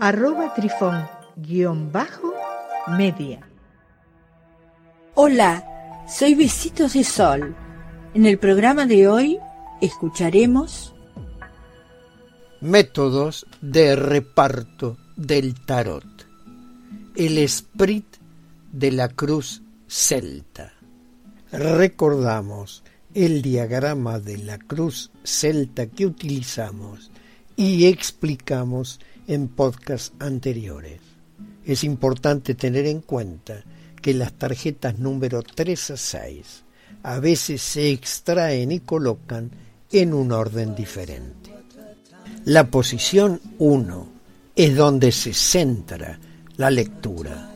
arroba trifón guion bajo media. Hola, soy Besitos de Sol. En el programa de hoy escucharemos Métodos de reparto del tarot. El esprit de la cruz celta. Recordamos el diagrama de la cruz celta que utilizamos y explicamos en podcasts anteriores. Es importante tener en cuenta que las tarjetas número 3 a 6 a veces se extraen y colocan en un orden diferente. La posición 1 es donde se centra la lectura.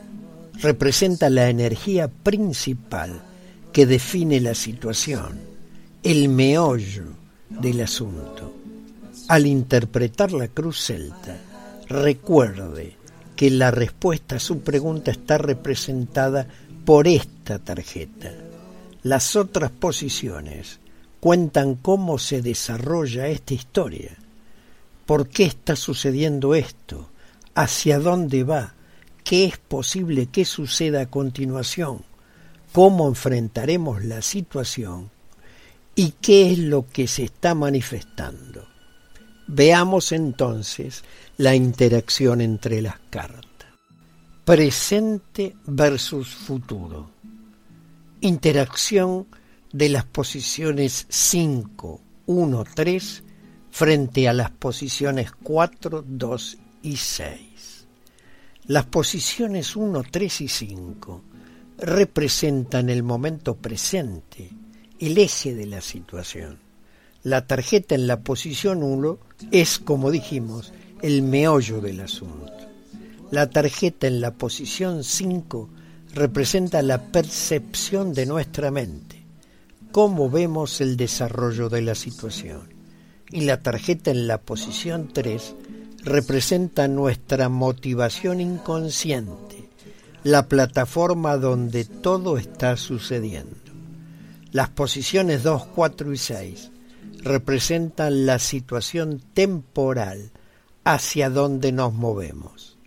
Representa la energía principal que define la situación, el meollo del asunto. Al interpretar la cruz celta, recuerde que la respuesta a su pregunta está representada por esta tarjeta. Las otras posiciones cuentan cómo se desarrolla esta historia, por qué está sucediendo esto, hacia dónde va, qué es posible que suceda a continuación, cómo enfrentaremos la situación y qué es lo que se está manifestando. Veamos entonces la interacción entre las cartas. Presente versus futuro. Interacción de las posiciones 5, 1, 3 frente a las posiciones 4, 2 y 6. Las posiciones 1, 3 y 5 representan el momento presente, el eje de la situación. La tarjeta en la posición 1 es, como dijimos, el meollo del asunto. La tarjeta en la posición 5 representa la percepción de nuestra mente, cómo vemos el desarrollo de la situación. Y la tarjeta en la posición 3 representa nuestra motivación inconsciente, la plataforma donde todo está sucediendo. Las posiciones 2, 4 y 6 representan la situación temporal hacia donde nos movemos.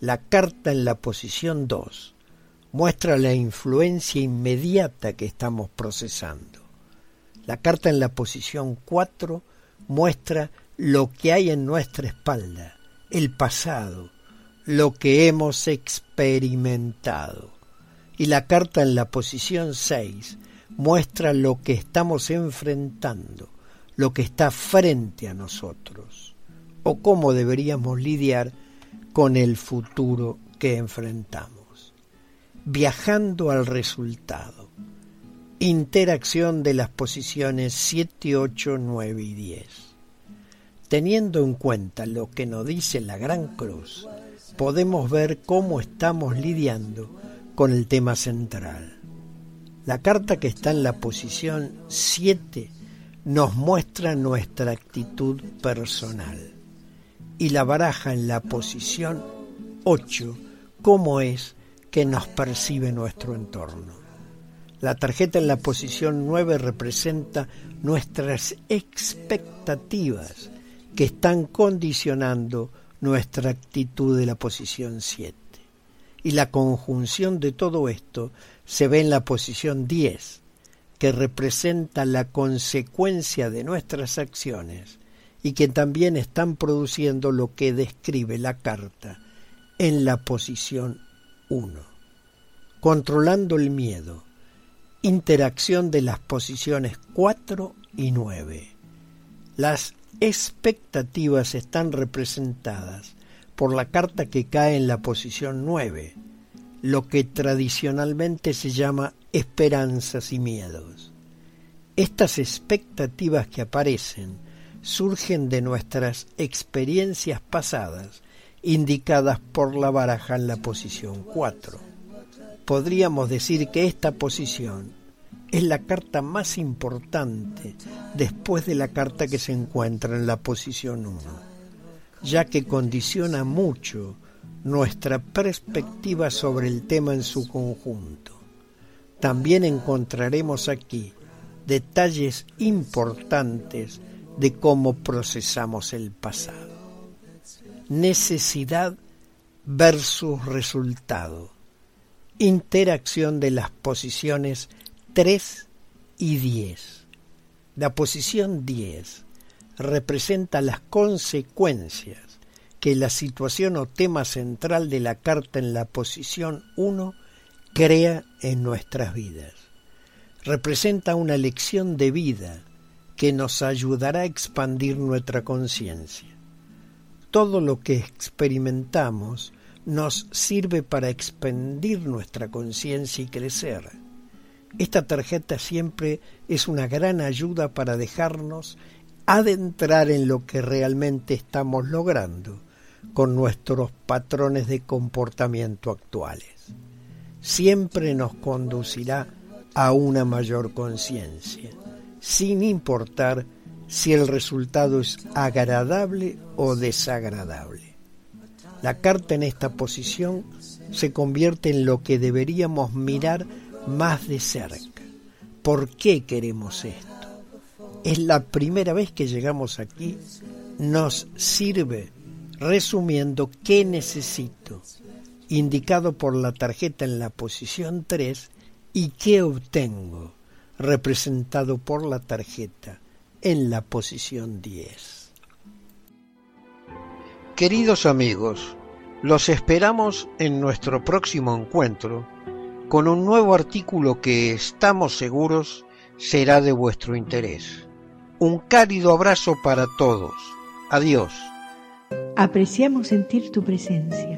La carta en la posición 2 muestra la influencia inmediata que estamos procesando. La carta en la posición 4 muestra lo que hay en nuestra espalda, el pasado, lo que hemos experimentado. Y la carta en la posición 6 muestra lo que estamos enfrentando, lo que está frente a nosotros o cómo deberíamos lidiar con el futuro que enfrentamos. Viajando al resultado. Interacción de las posiciones 7, 8, 9 y 10. Teniendo en cuenta lo que nos dice la Gran Cruz, podemos ver cómo estamos lidiando con el tema central. La carta que está en la posición 7 nos muestra nuestra actitud personal. Y la baraja en la posición 8, cómo es que nos percibe nuestro entorno. La tarjeta en la posición 9 representa nuestras expectativas que están condicionando nuestra actitud de la posición 7. Y la conjunción de todo esto se ve en la posición 10, que representa la consecuencia de nuestras acciones y que también están produciendo lo que describe la carta en la posición 1. Controlando el miedo. Interacción de las posiciones 4 y 9. Las expectativas están representadas por la carta que cae en la posición 9, lo que tradicionalmente se llama esperanzas y miedos. Estas expectativas que aparecen surgen de nuestras experiencias pasadas indicadas por la baraja en la posición 4. Podríamos decir que esta posición es la carta más importante después de la carta que se encuentra en la posición 1, ya que condiciona mucho nuestra perspectiva sobre el tema en su conjunto. También encontraremos aquí detalles importantes de cómo procesamos el pasado. Necesidad versus resultado. Interacción de las posiciones 3 y 10. La posición 10 representa las consecuencias que la situación o tema central de la carta en la posición 1 crea en nuestras vidas. Representa una lección de vida que nos ayudará a expandir nuestra conciencia. Todo lo que experimentamos nos sirve para expandir nuestra conciencia y crecer. Esta tarjeta siempre es una gran ayuda para dejarnos adentrar en lo que realmente estamos logrando con nuestros patrones de comportamiento actuales. Siempre nos conducirá a una mayor conciencia sin importar si el resultado es agradable o desagradable. La carta en esta posición se convierte en lo que deberíamos mirar más de cerca. ¿Por qué queremos esto? Es la primera vez que llegamos aquí, nos sirve resumiendo qué necesito, indicado por la tarjeta en la posición 3, y qué obtengo representado por la tarjeta en la posición 10. Queridos amigos, los esperamos en nuestro próximo encuentro con un nuevo artículo que estamos seguros será de vuestro interés. Un cálido abrazo para todos. Adiós. Apreciamos sentir tu presencia.